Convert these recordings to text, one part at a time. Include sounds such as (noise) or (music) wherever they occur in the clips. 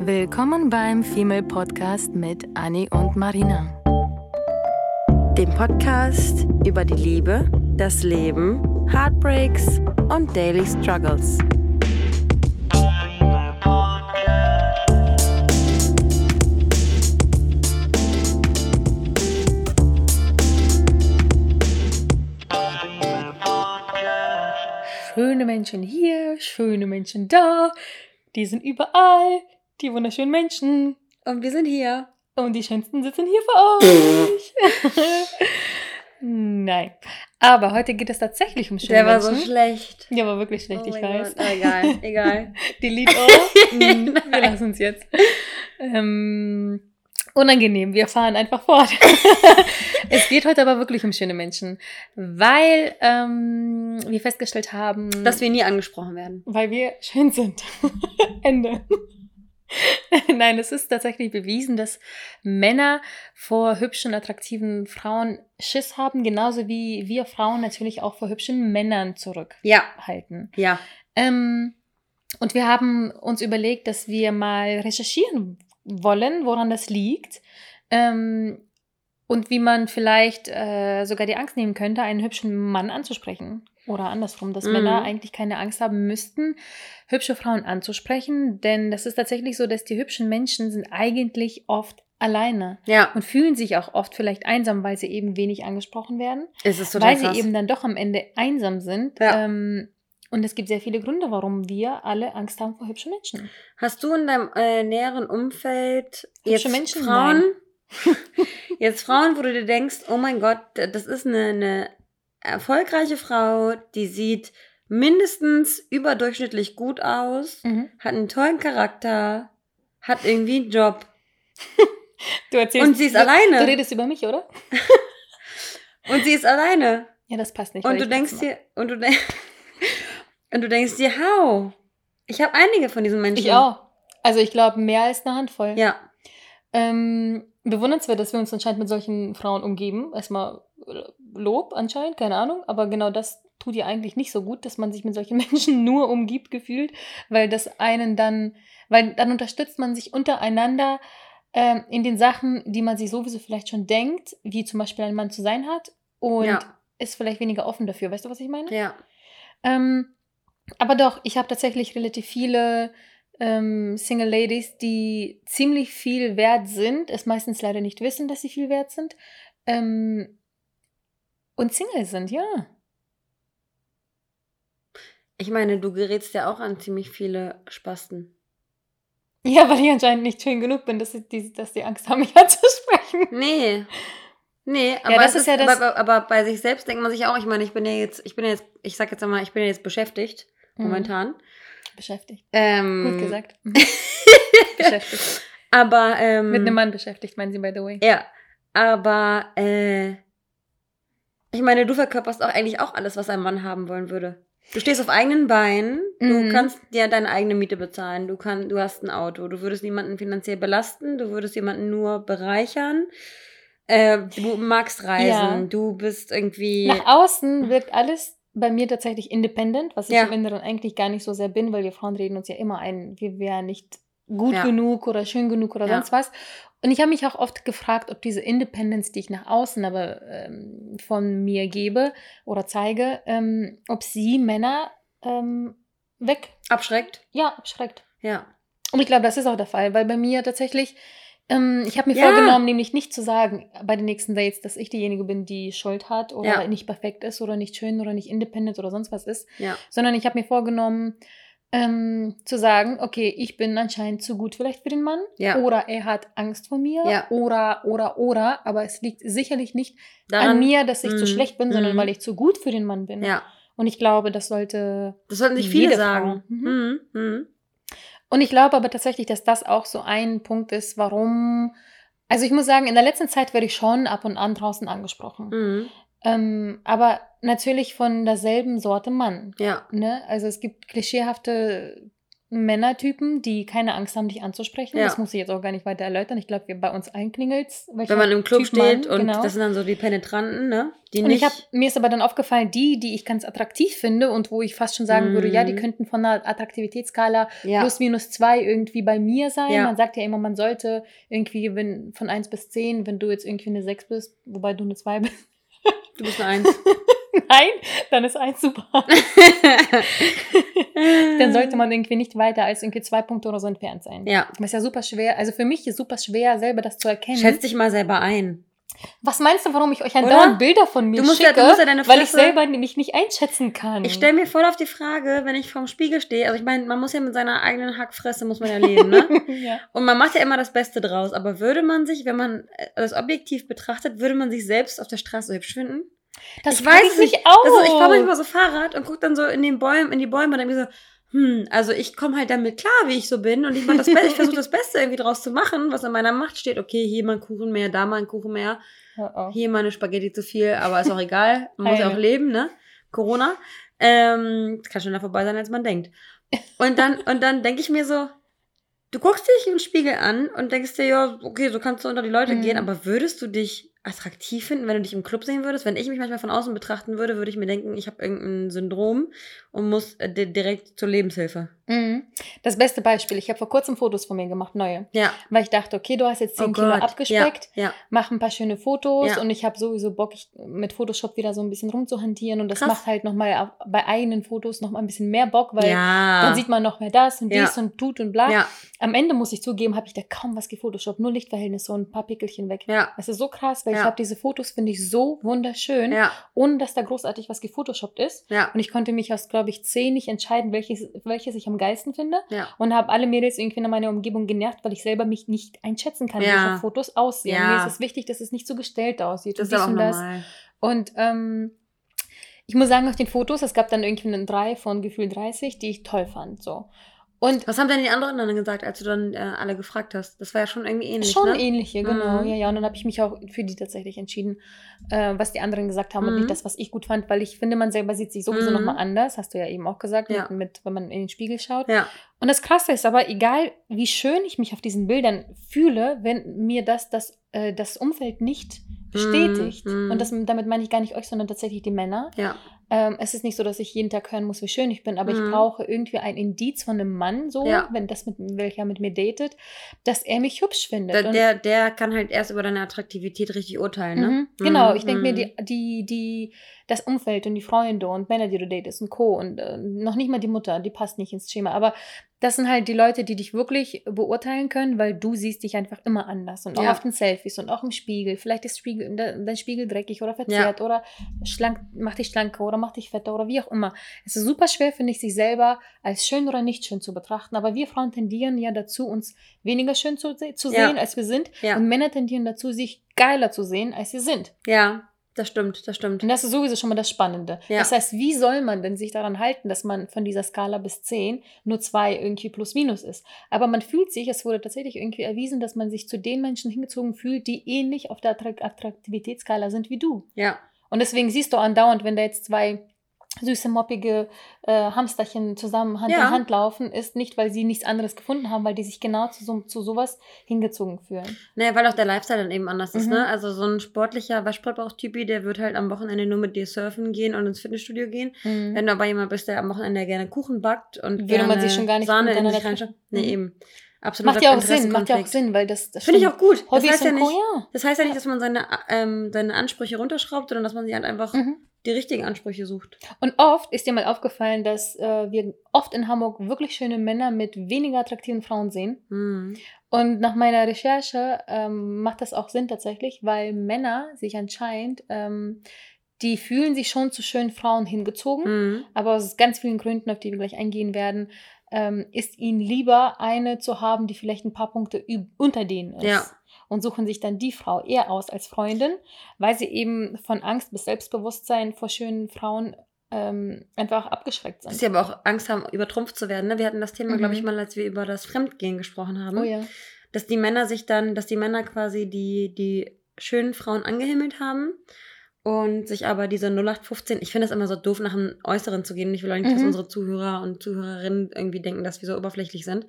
Willkommen beim Female Podcast mit Annie und Marina. Dem Podcast über die Liebe, das Leben, Heartbreaks und Daily Struggles. Schöne Menschen hier, schöne Menschen da. Die sind überall, die wunderschönen Menschen. Und wir sind hier. Und die schönsten sitzen hier für euch. (laughs) Nein. Aber heute geht es tatsächlich um schöne Der war Menschen. so schlecht. Der war wirklich schlecht, Oh ich weiß. Ah, egal, egal. (laughs) Delete all. (laughs) Mm, wir lassen es jetzt. Ähm, unangenehm, wir fahren einfach fort. es geht heute aber wirklich um schöne Menschen, weil ähm, wir festgestellt haben, Dass wir nie angesprochen werden. weil wir schön sind. Ende. (laughs) Nein, es ist tatsächlich bewiesen, dass Männer vor hübschen, attraktiven Frauen Schiss haben, genauso wie wir Frauen natürlich auch vor hübschen Männern Ja, zurückhalten. ja. Ähm, und wir haben uns überlegt, dass wir mal recherchieren wollen, woran das liegt. Ähm, und wie man vielleicht äh, sogar die Angst nehmen könnte, einen hübschen Mann anzusprechen. Oder andersrum, dass Mhm. Männer eigentlich keine Angst haben müssten, hübsche Frauen anzusprechen. Denn das ist tatsächlich so, dass die hübschen Menschen sind eigentlich oft alleine Ja, und fühlen sich auch oft vielleicht einsam, weil sie eben wenig angesprochen werden es ist total weil krass. sie eben dann doch am Ende einsam sind. Ja. Ähm, und es gibt sehr viele Gründe, warum wir alle Angst haben vor hübschen Menschen. Hast du in deinem äh, näheren Umfeld Hübsche jetzt Menschen? Frauen, (laughs) jetzt Frauen, wo du dir denkst, oh mein Gott, das ist eine, eine erfolgreiche Frau, die sieht mindestens überdurchschnittlich gut aus, hat einen tollen Charakter, hat irgendwie einen Job (laughs) Du erzählst, Und sie ist du, alleine. Du redest über mich, oder? (laughs) und sie ist alleine. Ja, das passt nicht. Und du denkst dir, und du denkst, (laughs) und du denkst dir, how? Ich habe einige von diesen. Menschen. Ich auch. Also ich glaube, mehr als eine Handvoll. Ja, Ähm, bewundernswert, dass wir uns anscheinend mit solchen Frauen umgeben. Erstmal äh, Lob anscheinend, keine Ahnung. Aber genau das tut ja eigentlich nicht so gut, dass man sich mit solchen (laughs) Menschen nur umgibt gefühlt, weil das einen dann, weil dann unterstützt man sich untereinander ähm, in den Sachen, die man sich sowieso vielleicht schon denkt, wie zum Beispiel ein Mann zu sein hat und Ja. ist vielleicht weniger offen dafür. Weißt du, was ich meine? ja. Ähm, aber doch, ich habe tatsächlich relativ viele ähm, Single Ladies, die ziemlich viel wert sind, es meistens leider nicht wissen, dass sie viel wert sind. Ähm, und Single sind, ja. Ich meine, du gerätst ja auch an ziemlich viele Spasten. Ja, weil ich anscheinend nicht schön genug bin, dass, die, dass die Angst haben, (laughs) mich anzusprechen. Nee. Nee, aber, das es ist ja das- aber, aber bei sich selbst denkt man sich auch, ich meine, ich bin ja jetzt, ich bin ja jetzt, ich sag jetzt einmal, ich bin ja jetzt beschäftigt, momentan. Beschäftigt. Ähm, Gut gesagt. (laughs) Beschäftigt. Aber, ähm, Mit einem Mann beschäftigt, meinen Sie, by the way. Ja, aber, äh, ich meine, du verkörperst auch eigentlich auch alles, was ein Mann haben wollen würde. Du stehst auf eigenen Beinen, du Mhm. kannst dir deine eigene Miete bezahlen, du, kann, du hast ein Auto, du würdest niemanden finanziell belasten, du würdest jemanden nur bereichern, äh, du magst reisen, Ja. du bist irgendwie... Nach außen wirkt alles bei mir tatsächlich independent, was ich Ja. im Inneren eigentlich gar nicht so sehr bin, weil wir Frauen reden uns ja immer ein, wir wären nicht gut Ja. genug oder schön genug oder Ja. sonst was. Und ich habe mich auch oft gefragt, ob diese Independence, die ich nach außen aber ähm, von mir gebe oder zeige, ähm, ob sie Männer ähm, weg, Abschreckt, ja, abschreckt. ja. Und ich glaube, das ist auch der Fall, weil bei mir tatsächlich, ähm, ich habe mir Ja. vorgenommen, nämlich nicht zu sagen bei den nächsten Dates, dass ich diejenige bin, die Schuld hat oder Ja. nicht perfekt ist oder nicht schön oder nicht independent oder sonst was ist, Ja. sondern ich habe mir vorgenommen, ähm, zu sagen, okay, ich bin anscheinend zu gut vielleicht für den Mann Ja. oder er hat Angst vor mir Ja. oder, oder, oder, aber es liegt sicherlich nicht Daran- an mir, dass ich zu Mhm. schlecht bin, sondern Mhm. weil ich zu gut für den Mann bin. Ja, Und ich glaube, das sollte das sollten sich viele sagen. Mhm. Mhm. Und ich glaube aber tatsächlich, dass das auch so ein Punkt ist, warum. Also ich muss sagen, in der letzten Zeit werde ich schon ab und an draußen angesprochen. Mhm. Ähm, aber natürlich von derselben Sorte Mann. Ja, Ne? Also es gibt klischeehafte Männertypen, die keine Angst haben, dich anzusprechen. Ja. Das muss ich jetzt auch gar nicht weiter erläutern. Ich glaube, bei uns allen klingelt Wenn man im Club typ steht Mann, und genau. das sind dann so die Penetranten, ne? Die und nicht ich hab, mir ist aber dann aufgefallen, die, die ich ganz attraktiv finde und wo ich fast schon sagen mm. würde, ja, die mhm. könnten von einer Attraktivitätsskala ja. plus minus zwei irgendwie bei mir sein. Ja. Man sagt ja immer, man sollte irgendwie, wenn von eins bis zehn, wenn du jetzt irgendwie eine sechs bist, wobei du eine zwei bist. Du bist eine eins. (laughs) (laughs) Nein, dann ist eins super. (laughs) dann sollte man irgendwie nicht weiter als irgendwie zwei Punkte oder so entfernt sein. Ja. Das ist ja super schwer. Also für mich ist super schwer, selber das zu erkennen. Schätz dich mal selber ein. Was meinst du, warum ich euch andauernd Bilder von mir du musst schicke, ja, du musst ja deine Fresse, weil ich selber mich nicht einschätzen kann? Ich stelle mir voll auf die Frage, wenn ich vorm Spiegel stehe, also ich meine, man muss ja mit seiner eigenen Hackfresse, muss man ja leben, ne? (laughs) ja. Und man macht ja immer das Beste draus, aber würde man sich, wenn man das objektiv betrachtet, würde man sich selbst auf der Straße hübsch finden? Das ich weiß ich nicht auch. Also ich fahre manchmal so Fahrrad und gucke dann so in den Bäumen, in die Bäume und dann mir so, hm, also ich komme halt damit klar, wie ich so bin und ich mache das Beste, ich versuche (laughs) das Beste irgendwie draus zu machen, was in meiner Macht steht. Okay, hier mal ein Kuchen mehr, da mal ein Kuchen mehr, hier mal eine Spaghetti zu viel, aber ist auch egal, man muss ja auch leben, ne? Corona. Ähm, kann schneller vorbei sein, als man denkt. Und dann, (laughs) und dann denke ich mir so, du guckst dich im Spiegel an und denkst dir, ja, okay, so kannst du unter die Leute mhm. gehen, aber würdest du dich attraktiv finden, wenn du dich im Club sehen würdest. Wenn ich mich manchmal von außen betrachten würde, würde ich mir denken, ich habe irgendein Syndrom und muss äh, direkt zur Lebenshilfe. Mhm. Das beste Beispiel, ich habe vor kurzem Fotos von mir gemacht, neue. Ja. Weil ich dachte, okay, du hast jetzt 10 oh Kilo abgespeckt, ja. ja. mach ein paar schöne Fotos ja. und ich habe sowieso Bock, ich, mit Photoshop wieder so ein bisschen rumzuhantieren und das Krass. macht halt nochmal bei eigenen Fotos nochmal ein bisschen mehr Bock, weil dann sieht man noch mehr das und dies und tut und bla. Am Ende muss ich zugeben, habe ich da kaum was gefotoshoppt, nur Lichtverhältnisse und ein paar Pickelchen weg. Ja. Das ist so krass, weil ich habe diese Fotos, finde ich, so wunderschön, ohne dass da großartig was gefotoshoppt ist. Ja. Und ich konnte mich aus, glaube ich, zehn nicht entscheiden, welches, welches ich am geilsten finde. Ja. Und habe alle Mädels irgendwie in meiner Umgebung genervt, weil ich selber mich nicht einschätzen kann, ja. wie Fotos aussehen. Ja. Mir ist es wichtig, dass es nicht so gestellt aussieht. Das und ist auch normal. Und ähm, ich muss sagen, auf den Fotos, es gab dann irgendwie einen drei von Gefühl 30, die ich toll fand. So. Und Was haben denn die anderen dann gesagt, als du dann äh, alle gefragt hast? Das war ja schon irgendwie ähnlich. Schon ne? ähnliche, genau. Mhm. Ja, ja. Und dann habe ich mich auch für die tatsächlich entschieden, äh, was die anderen gesagt haben mhm. und nicht mhm. das, was ich gut fand, weil ich finde, man selber sieht sich sowieso mhm. nochmal anders, hast du ja eben auch gesagt, ja. mit, mit, wenn man in den Spiegel schaut. Ja. Und das Krasse ist aber, egal wie schön ich mich auf diesen Bildern fühle, wenn mir das, das, äh, das Umfeld nicht bestätigt, mhm. und das, damit meine ich gar nicht euch, sondern tatsächlich die Männer, ja. Ähm, es ist nicht so, dass ich jeden Tag hören muss, wie schön ich bin, aber mhm. ich brauche irgendwie ein Indiz von einem Mann, so, ja. wenn das mit welcher mit mir datet, dass er mich hübsch findet. Da, der, der kann halt erst über deine Attraktivität richtig urteilen, ne? Mhm. Genau, ich denke mir, mhm. die, die, die, das Umfeld und die Freunde und Männer, die du datest und Co. und äh, noch nicht mal die Mutter, die passt nicht ins Schema, aber das sind halt die Leute, die dich wirklich beurteilen können, weil du siehst dich einfach immer anders und auch ja. auf den Selfies und auch im Spiegel. Vielleicht ist Spiegel, dein Spiegel dreckig oder verzerrt ja. oder schlank, macht dich schlanker oder macht dich fetter oder wie auch immer. Es ist super schwer, finde ich, sich selber als schön oder nicht schön zu betrachten. Aber wir Frauen tendieren ja dazu, uns weniger schön zu, zu sehen, ja. als wir sind. Und Männer tendieren dazu, sich geiler zu sehen, als sie sind. Ja. Das stimmt, das stimmt. Und das ist sowieso schon mal das Spannende. Ja. Das heißt, wie soll man denn sich daran halten, dass man von dieser Skala bis 10 nur 2 irgendwie plus minus ist? Aber man fühlt sich, es wurde tatsächlich irgendwie erwiesen, dass man sich zu den Menschen hingezogen fühlt, die ähnlich auf der Attraktivitätsskala sind wie du. Ja. Und deswegen siehst du andauernd, wenn da jetzt zwei süße, moppige äh, Hamsterchen zusammen Hand ja. in Hand laufen, ist nicht, weil sie nichts anderes gefunden haben, weil die sich genau zu, so, zu sowas hingezogen fühlen. Naja, weil auch der Lifestyle dann eben anders mhm. ist, ne? Also so ein sportlicher Waschbrettbauch-Typi, der wird halt am Wochenende nur mit dir surfen gehen und ins Fitnessstudio gehen. Mhm. Wenn du aber jemand bist, der am Wochenende gerne Kuchen backt und Würde gerne man sich schon gar nicht Sahne in sich reinschaut. Nee, mhm. eben. Absolut. Macht ja auch Sinn, macht ja auch Sinn, weil das, das finde ich auch gut. Hobbys das heißt ja nicht, das heißt ja nicht, dass man seine, ähm, seine Ansprüche runterschraubt, sondern dass man sich halt einfach mhm die richtigen Ansprüche sucht. Und oft ist dir mal aufgefallen, dass äh, wir oft in Hamburg wirklich schöne Männer mit weniger attraktiven Frauen sehen. Mhm. Und nach meiner Recherche ähm, macht das auch Sinn tatsächlich, weil Männer sich anscheinend, ähm, die fühlen sich schon zu schönen Frauen hingezogen, mhm. aber aus ganz vielen Gründen, auf die wir gleich eingehen werden, ähm, ist ihnen lieber eine zu haben, die vielleicht ein paar Punkte unter denen ist. Ja und suchen sich dann die Frau eher aus als Freundin, weil sie eben von Angst bis Selbstbewusstsein vor schönen Frauen ähm, einfach abgeschreckt sind. Dass sie aber auch Angst haben, übertrumpft zu werden. Ne? Wir hatten das Thema, mhm. glaube ich, mal, als wir über das Fremdgehen gesprochen haben. Oh ja. Dass die Männer sich dann, dass die Männer quasi die, die schönen Frauen angehimmelt haben und sich aber diese 0815, ich finde das immer so doof, nach dem Äußeren zu gehen. Ich will auch nicht, mhm. dass unsere Zuhörer und Zuhörerinnen irgendwie denken, dass wir so oberflächlich sind.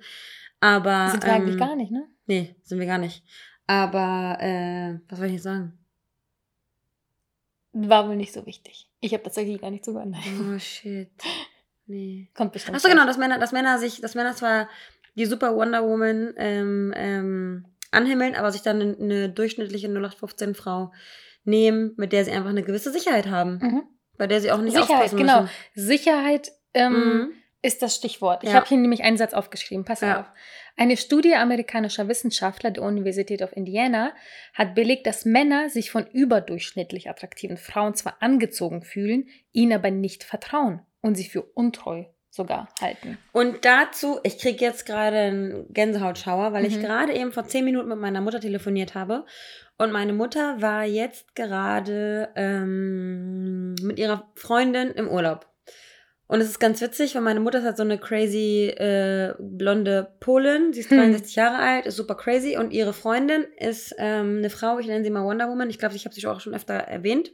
Aber. Sind wir ähm, eigentlich gar nicht, ne? Nee, sind wir gar nicht. Aber, äh, was soll ich jetzt sagen? War wohl nicht so wichtig. Ich habe tatsächlich gar nicht zugehört. Oh shit. Nee. (laughs) Kommt bestimmt. Achso, genau, dass Männer, dass Männer sich, dass Männer zwar die Super Wonder Woman ähm, ähm, anhimmeln, aber sich dann eine, eine durchschnittliche 0815 Frau nehmen, mit der sie einfach eine gewisse Sicherheit haben. Mhm. Bei der sie auch nicht Sicherheit, aufpassen genau. müssen. Sicherheit ähm, mhm. Ist das Stichwort. Ich ja. habe hier nämlich einen Satz aufgeschrieben. Pass ja. auf. Eine Studie amerikanischer Wissenschaftler der Universität of Indiana hat belegt, dass Männer sich von überdurchschnittlich attraktiven Frauen zwar angezogen fühlen, ihnen aber nicht vertrauen und sie für untreu sogar halten. Und dazu, ich kriege jetzt gerade einen Gänsehautschauer, weil mhm. ich gerade eben vor zehn Minuten mit meiner Mutter telefoniert habe. Und meine Mutter war jetzt gerade ähm, mit ihrer Freundin im Urlaub. Und es ist ganz witzig, weil meine Mutter ist halt so eine crazy äh, blonde Polin. Sie ist 63 hm. Jahre alt, ist super crazy. Und ihre Freundin ist ähm, eine Frau, ich nenne sie mal Wonder Woman. Ich glaube, ich habe sie auch schon öfter erwähnt.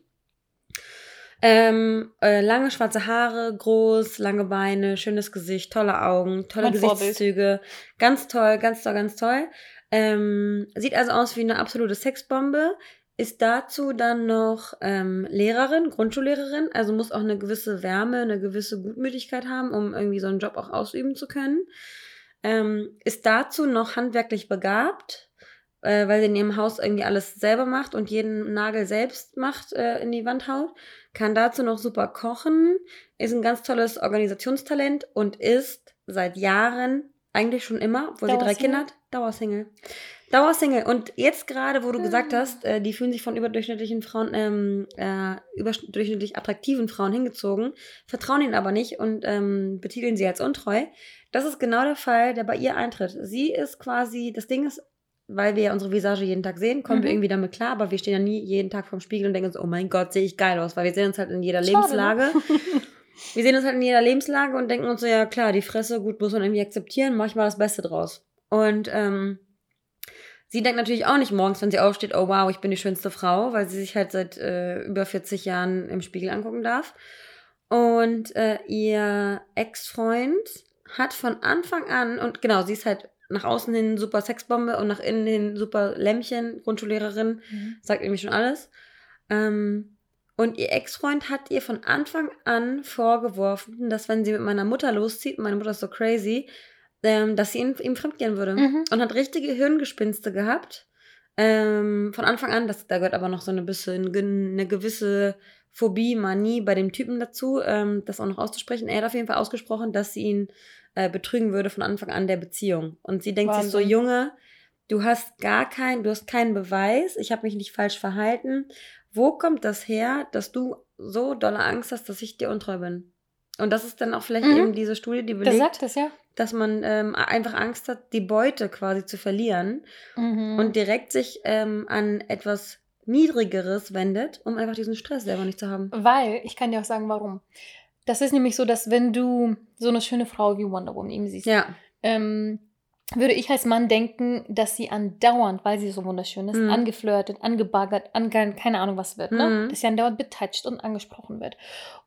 Ähm, äh, lange schwarze Haare, groß, lange Beine, schönes Gesicht, tolle Augen, tolle mein Gesichtszüge. Vorbild. Ganz toll, ganz toll, ganz toll. Ähm, sieht also aus wie eine absolute Sexbombe. Ist dazu dann noch ähm, Lehrerin, Grundschullehrerin, also muss auch eine gewisse Wärme, eine gewisse Gutmütigkeit haben, um irgendwie so einen Job auch ausüben zu können. Ähm, ist dazu noch handwerklich begabt, äh, weil sie in ihrem Haus irgendwie alles selber macht und jeden Nagel selbst macht, äh, in die Wand haut. Kann dazu noch super kochen, ist ein ganz tolles Organisationstalent und ist seit Jahren, eigentlich schon immer, wo sie drei Kinder hat, Dauersingle. Dauersingle. Und jetzt gerade, wo du gesagt ah. hast, äh, die fühlen sich von überdurchschnittlichen Frauen, ähm, äh, überdurchschnittlich attraktiven Frauen hingezogen, vertrauen ihnen aber nicht und ähm, betiteln sie als untreu. Das ist genau der Fall, der bei ihr eintritt. Sie ist quasi, das Ding ist, weil wir ja unsere Visage jeden Tag sehen, kommen mhm. wir irgendwie damit klar, aber wir stehen ja nie jeden Tag vorm Spiegel und denken uns, oh mein Gott, sehe ich geil aus, weil wir sehen uns halt in jeder Schade? Lebenslage. (laughs) Wir sehen uns halt in jeder Lebenslage und denken uns so, ja klar, die Fresse, gut, muss man irgendwie akzeptieren, mach ich mal das Beste draus. Und ähm, sie denkt natürlich auch nicht morgens, wenn sie aufsteht, oh wow, ich bin die schönste Frau, weil sie sich halt seit äh, über 40 Jahren im Spiegel angucken darf. Und äh, ihr Ex-Freund hat von Anfang an, und genau, sie ist halt nach außen hin super Sexbombe und nach innen hin super Lämmchen, Grundschullehrerin, mhm. sagt irgendwie schon alles. Ähm, und ihr Ex-Freund hat ihr von Anfang an vorgeworfen, dass wenn sie mit meiner Mutter loszieht, meine Mutter ist so crazy, ähm, dass sie ihn, ihm fremdgehen würde. Mhm. Und hat richtige Hirngespinste gehabt. Ähm, von Anfang an, das, da gehört aber noch so eine bisschen eine gewisse Phobie, Manie bei dem Typen dazu, ähm, das auch noch auszusprechen. Er hat auf jeden Fall ausgesprochen, dass sie ihn äh, betrügen würde von Anfang an der Beziehung. Und sie denkt Wahnsinn. sich so, Junge, du hast gar keinen, du hast keinen Beweis, ich habe mich nicht falsch verhalten. Wo kommt das her, dass du so dolle Angst hast, dass ich dir untreu bin? Und das ist dann auch vielleicht mhm. eben diese Studie, die belegt, sagt es, ja. dass man ähm, einfach Angst hat, die Beute quasi zu verlieren mhm. und direkt sich ähm, an etwas Niedrigeres wendet, um einfach diesen Stress selber nicht zu haben. Weil, ich kann dir auch sagen, warum. Das ist nämlich so, dass wenn du so eine schöne Frau wie Wonder Woman eben siehst, ja. ähm, würde ich als Mann denken, dass sie andauernd, weil sie so wunderschön ist, mhm. angeflirtet, angebaggert, ange keine Ahnung was wird, ne? Mhm. Dass sie andauernd betatscht und angesprochen wird.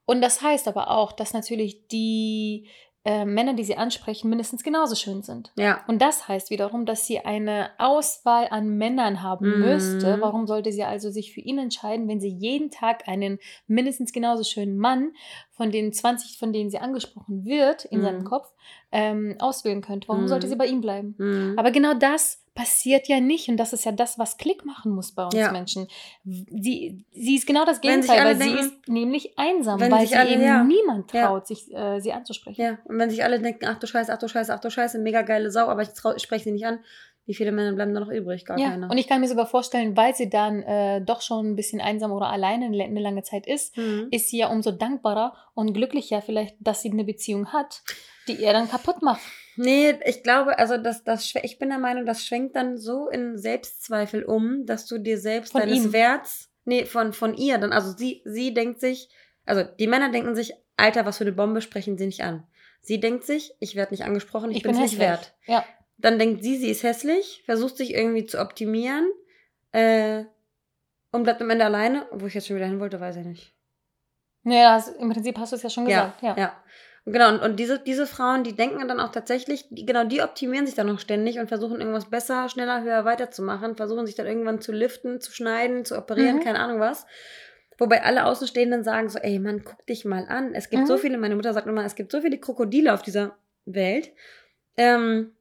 Und das heißt aber auch, dass natürlich die äh, Männer, die sie ansprechen, mindestens genauso schön sind. Ja. Und das heißt wiederum, dass sie eine Auswahl an Männern haben mhm. müsste. Warum sollte sie also sich für ihn entscheiden, wenn sie jeden Tag einen mindestens genauso schönen Mann von den 20, von denen sie angesprochen wird, in mhm. seinem Kopf, ähm, auswählen könnte? Warum mhm. sollte sie bei ihm bleiben? Mhm. Aber genau das passiert ja nicht. Und das ist ja das, was Klick machen muss bei uns ja. Menschen. Sie, sie ist genau das Gegenteil, weil denken, sie ist nämlich einsam, weil sie alle, eben ja. niemand traut, ja. sich äh, sie anzusprechen. Ja, und wenn sich alle denken, ach du Scheiße, ach du Scheiße, ach du Scheiße, mega geile Sau, aber ich, ich spreche sie nicht an, wie viele Männer bleiben da noch übrig? Gar ja, keine. Und ich kann mir sogar vorstellen, weil sie dann äh, doch schon ein bisschen einsam oder alleine eine lange Zeit ist, mhm. ist sie ja umso dankbarer und glücklicher vielleicht, dass sie eine Beziehung hat, die er dann kaputt macht. Nee, ich glaube, also das, das, ich bin der Meinung, das schwenkt dann so in Selbstzweifel um, dass du dir selbst von deines ihm. Werts, nee, von, von ihr dann, also sie, sie denkt sich, also die Männer denken sich, Alter, was für eine Bombe sprechen sie nicht an. Sie denkt sich, ich werde nicht angesprochen, ich, ich bin es nicht wert. Ja. Dann denkt sie, sie ist hässlich, versucht sich irgendwie zu optimieren, äh, und bleibt am Ende alleine. Wo ich jetzt schon wieder hin wollte, weiß ich nicht. Ja, das, im Prinzip hast du es ja schon gesagt. Ja, ja. ja. Genau, und, und diese, diese Frauen, die denken dann auch tatsächlich, die, genau, die optimieren sich dann noch ständig und versuchen irgendwas besser, schneller, höher weiterzumachen, versuchen sich dann irgendwann zu liften, zu schneiden, zu operieren, mhm. keine Ahnung was. Wobei alle Außenstehenden sagen so, ey Mann, guck dich mal an. Es gibt mhm. so viele, meine Mutter sagt immer, es gibt so viele Krokodile auf dieser Welt, ähm,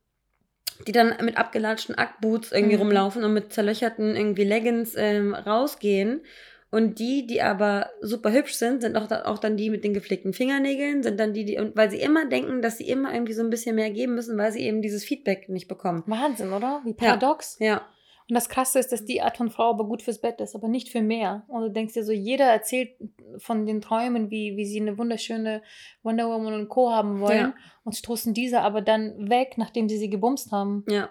die dann mit abgelatschten Ackboots irgendwie mhm. rumlaufen und mit zerlöcherten irgendwie Leggings ähm, rausgehen. Und die, die aber super hübsch sind, sind auch, auch dann die mit den gepflegten Fingernägeln, sind dann die, die, und weil sie immer denken, dass sie immer irgendwie so ein bisschen mehr geben müssen, weil sie eben dieses Feedback nicht bekommen. Wahnsinn, oder? Wie paradox. Ja. ja. Und das Krasse ist, dass die Art von Frau aber gut fürs Bett ist, aber nicht für mehr. Und du denkst dir so, jeder erzählt von den Träumen, wie, wie sie eine wunderschöne Wonder Woman und Co. haben wollen ja. und stoßen diese aber dann weg, nachdem sie sie gebumst haben. Ja.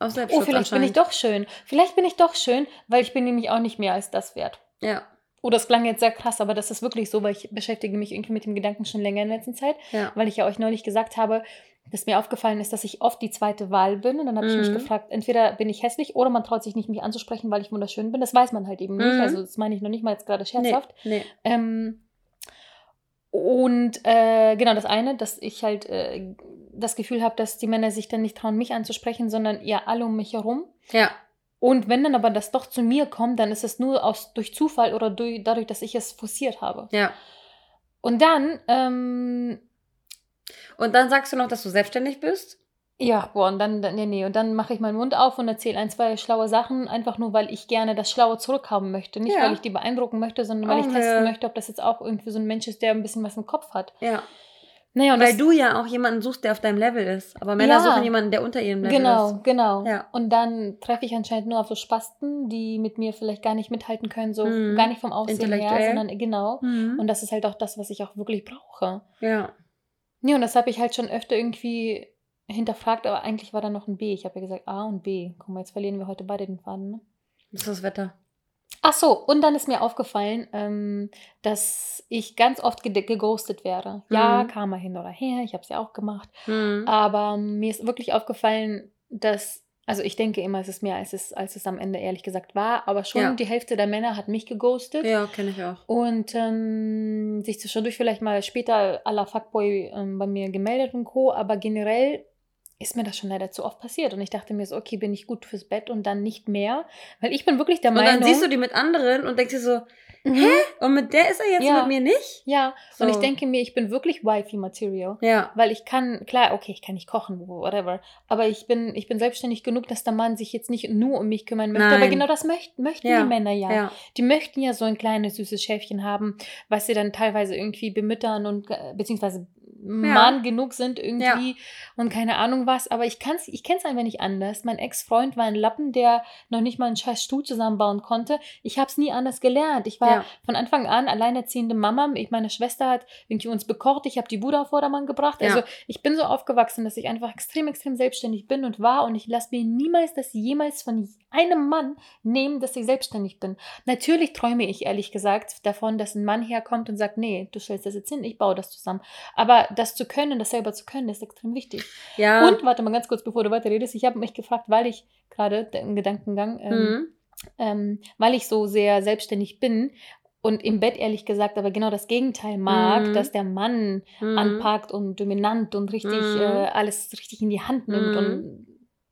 Aus oh, vielleicht bin ich doch schön. Vielleicht bin ich doch schön, weil ich bin nämlich auch nicht mehr als das wert. Ja. Oh, das klang jetzt sehr krass, aber das ist wirklich so, weil ich beschäftige mich irgendwie mit dem Gedanken schon länger in letzter Zeit. Ja. Weil ich ja euch neulich gesagt habe, dass mir aufgefallen ist, dass ich oft die zweite Wahl bin. Und dann habe mhm. ich mich mhm. gefragt, entweder bin ich hässlich oder man traut sich nicht, mich anzusprechen, weil ich wunderschön bin. Das weiß man halt eben nicht. Mhm. Also das meine ich noch nicht mal jetzt gerade scherzhaft. Nee, nee. Ähm, und äh, genau das eine, dass ich halt äh, das Gefühl habe, dass die Männer sich dann nicht trauen, mich anzusprechen, sondern eher alle um mich herum. Ja. Und wenn dann aber das doch zu mir kommt, dann ist es nur aus, durch Zufall oder durch, dadurch, dass ich es forciert habe. Ja. Und dann. Ähm, und dann sagst du noch, dass du selbstständig bist? Ja, boah, und dann, nee, nee, und dann mache ich meinen Mund auf und erzähle ein, zwei schlaue Sachen, einfach nur, weil ich gerne das Schlaue zurückhaben möchte. Nicht, ja. weil ich die beeindrucken möchte, sondern weil oh, ich testen ja. möchte, ob das jetzt auch irgendwie so ein Mensch ist, der ein bisschen was im Kopf hat. Ja. Naja, und Weil du ja auch jemanden suchst, der auf deinem Level ist. Aber Männer ja, suchen jemanden, der unter ihrem Level genau, ist. Genau, genau. Ja. Und dann treffe ich anscheinend nur auf so Spasten, die mit mir vielleicht gar nicht mithalten können, so mhm. gar nicht vom Aussehen her, sondern genau. Mhm. Und das ist halt auch das, was ich auch wirklich brauche. Ja. Ja, und das habe ich halt schon öfter irgendwie hinterfragt, aber eigentlich war da noch ein B. Ich habe ja gesagt A und B. Guck mal, jetzt verlieren wir heute beide den Faden. Ne? Das ist das Wetter. Ach so, und dann ist mir aufgefallen, ähm, dass ich ganz oft ge geghostet werde. Ja, mhm. kam mal hin oder her, ich habe es ja auch gemacht. Mhm. Aber mir ist wirklich aufgefallen, dass, also ich denke immer, es ist mehr, als es, als es am Ende ehrlich gesagt war, aber schon ja. die Hälfte der Männer hat mich geghostet. Ja, kenne ich auch. Und ähm, sich zwischendurch vielleicht mal später à la Fuckboy ähm, bei mir gemeldet und Co., aber generell ist mir das schon leider zu oft passiert. Und ich dachte mir so, okay, bin ich gut fürs Bett und dann nicht mehr. Weil ich bin wirklich der Meinung. Und dann siehst du die mit anderen und denkst dir so, mhm. hä? Und mit der ist er jetzt ja. mit mir nicht? Ja. So. Und ich denke mir, ich bin wirklich Wifi-Material. Ja. Weil ich kann, klar, okay, ich kann nicht kochen, whatever. Aber ich bin, ich bin selbstständig genug, dass der Mann sich jetzt nicht nur um mich kümmern möchte. Nein. Aber genau das möcht, möchten ja. die Männer ja. ja. Die möchten ja so ein kleines, süßes Schäfchen haben, was sie dann teilweise irgendwie bemüttern und, äh, beziehungsweise Mann genug sind irgendwie und keine Ahnung was. Aber ich, kann's, ich kenne es einfach nicht anders. Mein Ex-Freund war ein Lappen, der noch nicht mal einen scheiß Stuhl zusammenbauen konnte. Ich habe es nie anders gelernt. Ich war ja. von Anfang an alleinerziehende Mama. Ich, meine Schwester hat irgendwie uns bekocht. Ich habe die Bude auf Vordermann gebracht. Also ich bin so aufgewachsen, dass ich einfach extrem, extrem selbstständig bin und war. Und ich lasse mir niemals das jemals von einem Mann nehmen, dass ich selbstständig bin. Natürlich träume ich ehrlich gesagt davon, dass ein Mann herkommt und sagt, nee, du stellst das jetzt hin, ich baue das zusammen. Aber das zu können, das selber zu können, ist extrem wichtig. Ja. Und warte mal ganz kurz, bevor du weiterredest, ich habe mich gefragt, weil ich gerade im Gedankengang, ähm, mhm. ähm, weil ich so sehr selbstständig bin und im Bett ehrlich gesagt aber genau das Gegenteil mag, mhm. dass der Mann mhm. anpackt und dominant und richtig mhm. äh, alles richtig in die Hand nimmt und mhm.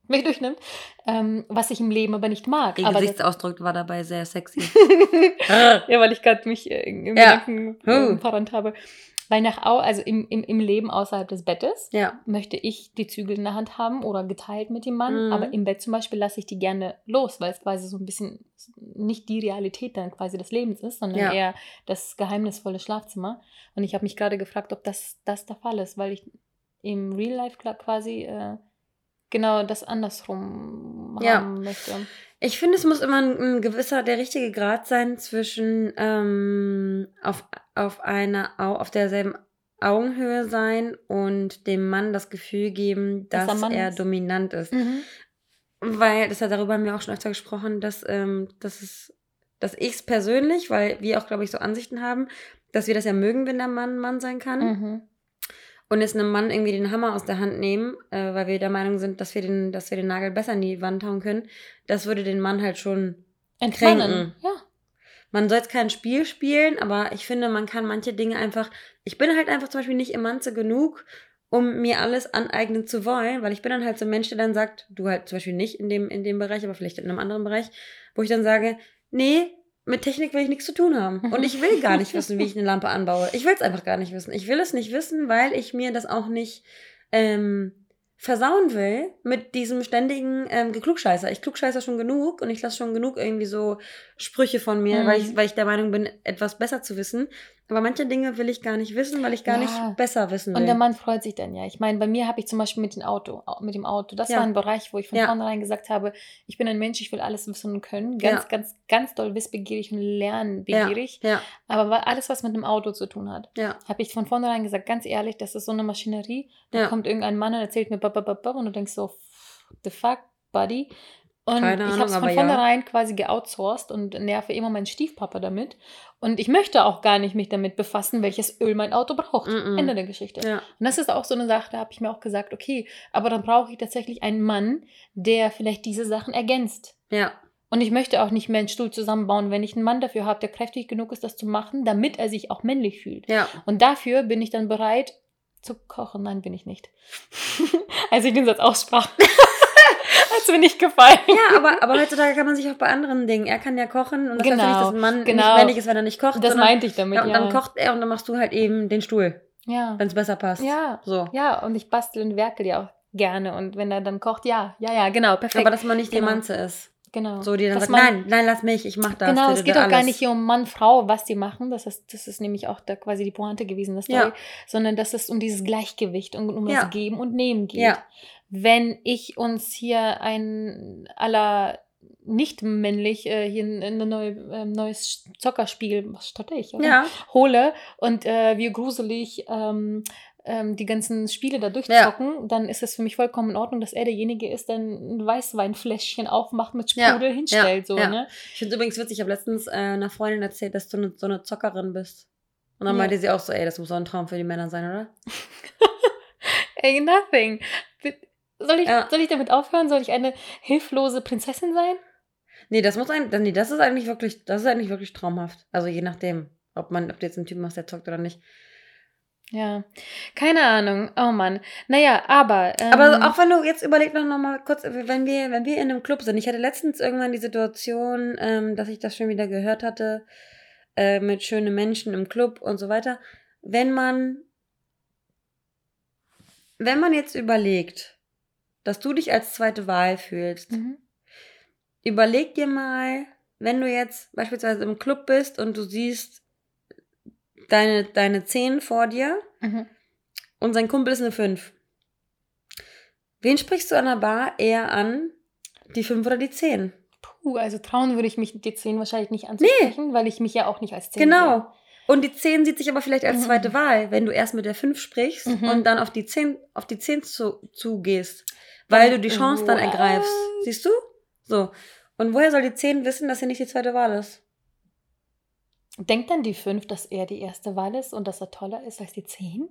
mich durchnimmt, ähm, was ich im Leben aber nicht mag. Ihr Gesichtsausdruck war dabei sehr sexy. (laughs) ja, weil ich gerade mich äh, im ja. Gedanken äh, verrannt habe. Weil nach au also im, im, im Leben außerhalb des Bettes ja. möchte ich die Zügel in der Hand haben oder geteilt mit dem Mann. Mhm. Aber im Bett zum Beispiel lasse ich die gerne los, weil es quasi so ein bisschen nicht die Realität dann quasi des Lebens ist, sondern ja. eher das geheimnisvolle Schlafzimmer. Und ich habe mich gerade gefragt, ob das, das der Fall ist, weil ich im Real Life quasi äh, genau das andersrum ja. haben möchte. Ich finde, es muss immer ein, gewisser, der richtige Grad sein zwischen ähm, auf, auf einer, auf derselben Augenhöhe sein und dem Mann das Gefühl geben, dass, dass er, er ist. dominant ist. Mhm. Weil, das hat darüber haben wir auch schon öfter gesprochen, dass, ähm, dass es, dass ich es persönlich, weil wir auch, glaube ich, so Ansichten haben, dass wir das ja mögen, wenn der Mann Mann sein kann. Mhm und jetzt einem Mann irgendwie den Hammer aus der Hand nehmen, äh, weil wir der Meinung sind, dass wir, den, dass wir den Nagel besser in die Wand hauen können, das würde den Mann halt schon Entmannen. Ja. Man soll jetzt kein Spiel spielen, aber ich finde, man kann manche Dinge einfach. Ich bin halt einfach zum Beispiel nicht Emanze genug, um mir alles aneignen zu wollen, weil ich bin dann halt so ein Mensch, der dann sagt, du halt zum Beispiel nicht in dem, in dem Bereich, aber vielleicht in einem anderen Bereich, wo ich dann sage, nee, mit Technik will ich nichts zu tun haben. Und ich will gar nicht wissen, wie ich eine Lampe anbaue. Ich will es einfach gar nicht wissen. Ich will es nicht wissen, weil ich mir das auch nicht ähm, versauen will mit diesem ständigen ähm, Geklugscheißer. Ich klugscheißer schon genug und ich lasse schon genug irgendwie so Sprüche von mir, mhm. weil, ich, weil ich der Meinung bin, etwas besser zu wissen. Aber manche Dinge will ich gar nicht wissen, weil ich gar ja. nicht besser wissen will. Und der Mann freut sich dann ja. Ich meine, bei mir habe ich zum Beispiel mit dem Auto, mit dem Auto, das ja. war ein Bereich, wo ich von ja. vornherein gesagt habe, ich bin ein Mensch, ich will alles wissen und können. Ganz, ja. ganz, ganz doll wissbegierig und lernbegierig. Aber alles, was mit dem Auto zu tun hat, habe ich von vornherein gesagt, ganz ehrlich, das ist so eine Maschinerie. Da kommt irgendein Mann und erzählt mir, und du denkst so, the fuck, buddy. Und Keine ich habe es von vornherein ja. quasi geoutsourced und nerve immer meinen Stiefpapa damit. Und ich möchte auch gar nicht mich damit befassen, welches Öl mein Auto braucht. Mm -mm. Ende der Geschichte. Ja. Und das ist auch so eine Sache, da habe ich mir auch gesagt, okay, aber dann brauche ich tatsächlich einen Mann, der vielleicht diese Sachen ergänzt. Ja. Und ich möchte auch nicht mehr einen Stuhl zusammenbauen, wenn ich einen Mann dafür habe, der kräftig genug ist, das zu machen, damit er sich auch männlich fühlt. Ja. Und dafür bin ich dann bereit zu kochen. Nein, bin ich nicht. (laughs) also ich bin jetzt Aussprache. Hat's mir nicht gefallen. Ja, aber, aber heutzutage kann man sich auch bei anderen Dingen. Er kann ja kochen und das genau, heißt ja nicht, dass ein Mann genau. nicht männlich ist, wenn er nicht kocht. Das sondern, meinte ich damit, ja. Und dann kocht er und dann machst du halt eben den Stuhl. Ja. Wenn es besser passt. Ja. So. Ja, und ich bastel und werkel ja auch gerne. Und wenn er dann kocht, ja, ja, ja, genau, perfekt. Aber dass man nicht genau. die Manze ist. Genau. So, die dann sagt, man, nein, nein, lass mich, ich mach das. Genau, es geht auch gar nicht hier um Mann, Frau, was die machen. Das ist, das ist nämlich auch da quasi die Pointe gewesen, das Story. Ja. Sondern dass es um dieses Gleichgewicht und um ja. das Geben und Nehmen geht. Ja wenn ich uns hier ein aller nicht männlich äh, hier ein, ein neue, äh, neues Zockerspiel, was stotter ich, oder? Ja. hole und äh, wir gruselig ähm, ähm, die ganzen Spiele da durchzocken, ja. dann ist es für mich vollkommen in Ordnung, dass er derjenige ist, der ein Weißweinfläschchen aufmacht, mit Sprudel ja. hinstellt. So, Ne? Ich finde es übrigens witzig, ich habe letztens äh, einer Freundin erzählt, dass du ne, so eine Zockerin bist. Und dann meinte sie auch so, ey, das muss auch ein Traum für die Männer sein, oder? (laughs) ey, nothing. Soll ich, ja. soll ich damit aufhören? Soll ich eine hilflose Prinzessin sein? Nee, das muss ein, nee, das ist eigentlich wirklich, das ist eigentlich wirklich traumhaft. Also je nachdem, ob man, ob du jetzt einen Typen machst, der zockt oder nicht. Ja, keine Ahnung. Oh Mann. Naja, aber. Ähm, aber auch wenn du jetzt überleg noch, noch mal kurz, wenn wir, wenn wir in einem Club sind. Ich hatte letztens irgendwann die Situation, ähm, dass ich das schon wieder gehört hatte, äh, mit schönen Menschen im Club und so weiter. Wenn man, wenn man jetzt überlegt, dass du dich als zweite Wahl fühlst. Mhm. Überleg dir mal, wenn du jetzt beispielsweise im Club bist und du siehst deine, deine 10 vor dir mhm. und sein Kumpel ist eine 5. Wen sprichst du an der Bar eher an? Die 5 oder die 10? Puh, also trauen würde ich mich die 10 wahrscheinlich nicht anzusprechen, nee. weil ich mich ja auch nicht als 10 Genau. Sehe. Und die 10 sieht sich aber vielleicht als mhm. zweite Wahl, wenn du erst mit der 5 sprichst mhm. und dann auf die 10, auf die 10 zu, zugehst weil du die Chance dann ergreifst. Siehst du? So. Und woher soll die 10 wissen, dass er nicht die zweite Wahl ist? Denkt dann die 5, dass er die erste Wahl ist und dass er toller ist als die 10?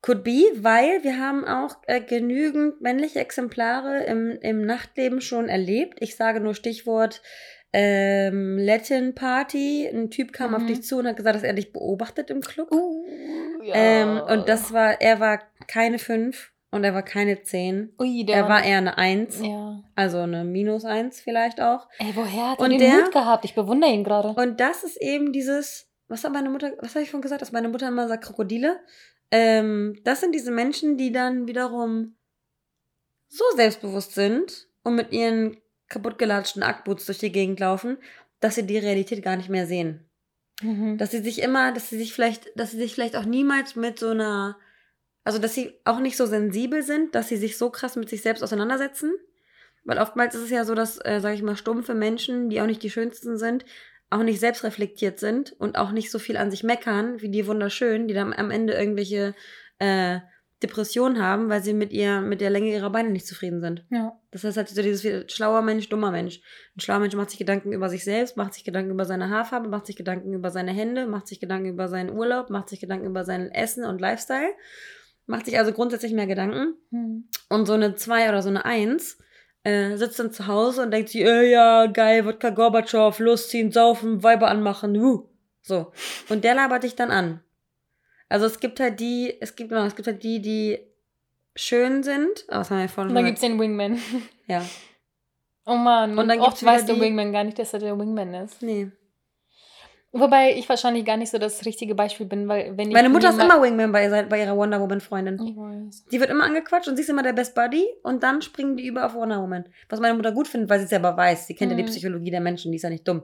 Could be, weil wir haben auch äh, genügend männliche Exemplare im, im Nachtleben schon erlebt. Ich sage nur Stichwort ähm, Latin Party. Ein Typ kam mhm. auf dich zu und hat gesagt, dass er dich beobachtet im Club. Uh, ja. ähm, und das war, er war keine 5 und er war keine 10. Ui, der er war eher eine 1. Ja. Also eine Minus 1 vielleicht auch. Ey, woher hat er den der, Mut gehabt? Ich bewundere ihn gerade. Und das ist eben dieses, was hat meine Mutter, was habe ich vorhin gesagt, dass meine Mutter immer sagt, Krokodile. Ähm, das sind diese Menschen, die dann wiederum so selbstbewusst sind und mit ihren kaputtgelatschten Ackboots durch die Gegend laufen, dass sie die Realität gar nicht mehr sehen. Mhm. Dass sie sich immer, dass sie sich vielleicht, dass sie sich vielleicht auch niemals mit so einer also, dass sie auch nicht so sensibel sind, dass sie sich so krass mit sich selbst auseinandersetzen. Weil oftmals ist es ja so, dass, äh, sage ich mal, stumpfe Menschen, die auch nicht die schönsten sind, auch nicht selbstreflektiert sind und auch nicht so viel an sich meckern, wie die wunderschön, die dann am Ende irgendwelche äh, Depressionen haben, weil sie mit ihr, mit der Länge ihrer Beine nicht zufrieden sind. Ja. Das heißt halt so dieses schlauer Mensch, dummer Mensch. Ein schlauer Mensch macht sich Gedanken über sich selbst, macht sich Gedanken über seine Haarfarbe, macht sich Gedanken über seine Hände, macht sich Gedanken über seinen Urlaub, macht sich Gedanken über sein Essen und Lifestyle macht sich also grundsätzlich mehr Gedanken. Mhm. Und so eine 2 oder so eine 1 äh, sitzt dann zu Hause und denkt sich, äh, ja, geil, Wodka Gorbatschow, losziehen, saufen, Weiber anmachen, wuh. So. Und der labert dich dann an. Also es gibt halt die, es gibt, es gibt halt die, die schön sind. Oh, das haben wir vorhin Und dann gibt es den Wingman. Ja. (laughs) Oh Mann, Und dann oft weiß der Wingman gar nicht, dass er der Wingman ist. Nee. Wobei ich wahrscheinlich gar nicht so das richtige Beispiel bin, weil wenn ich Meine Mutter ist immer Wingman bei, ihrer- bei ihrer Wonder Woman Freundin. Ich weiß. Die wird immer angequatscht und sie ist immer der Best Buddy und dann springen die über auf Wonder Woman. Was meine Mutter gut findet, weil sie es selber weiß. Sie kennt ja die Mhm. Psychologie der Menschen, die ist ja nicht dumm.